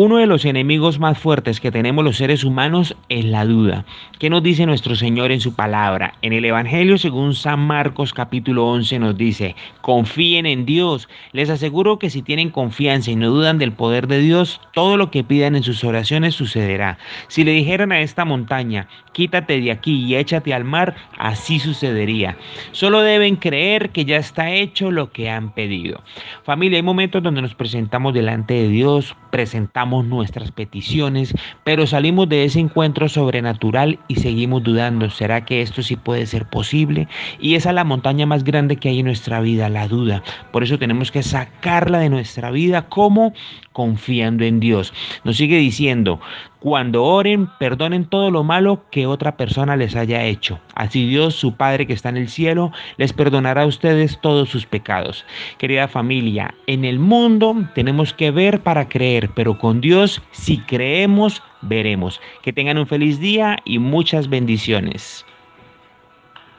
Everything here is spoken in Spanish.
Uno de los enemigos más fuertes que tenemos los seres humanos es la duda. ¿Qué nos dice nuestro Señor en su palabra? En el Evangelio según San Marcos capítulo 11 nos dice, confíen en Dios. Les aseguro que si tienen confianza y no dudan del poder de Dios, todo lo que pidan en sus oraciones sucederá. Si le dijeran a esta montaña, quítate de aquí y échate al mar, así sucedería. Solo deben creer que ya está hecho lo que han pedido. Familia, hay momentos donde nos presentamos delante de Dios, presentamos nuestras peticiones, pero salimos de ese encuentro sobrenatural y seguimos dudando, ¿será que esto sí puede ser posible? Y esa es la montaña más grande que hay en nuestra vida, la duda. Por eso tenemos que sacarla de nuestra vida como confiando en Dios. Nos sigue diciendo, cuando oren, perdonen todo lo malo que otra persona les haya hecho. Así Dios, su Padre que está en el cielo, les perdonará a ustedes todos sus pecados. Querida familia, en el mundo tenemos que ver para creer, pero con Dios, si creemos, veremos. Que tengan un feliz día y muchas bendiciones.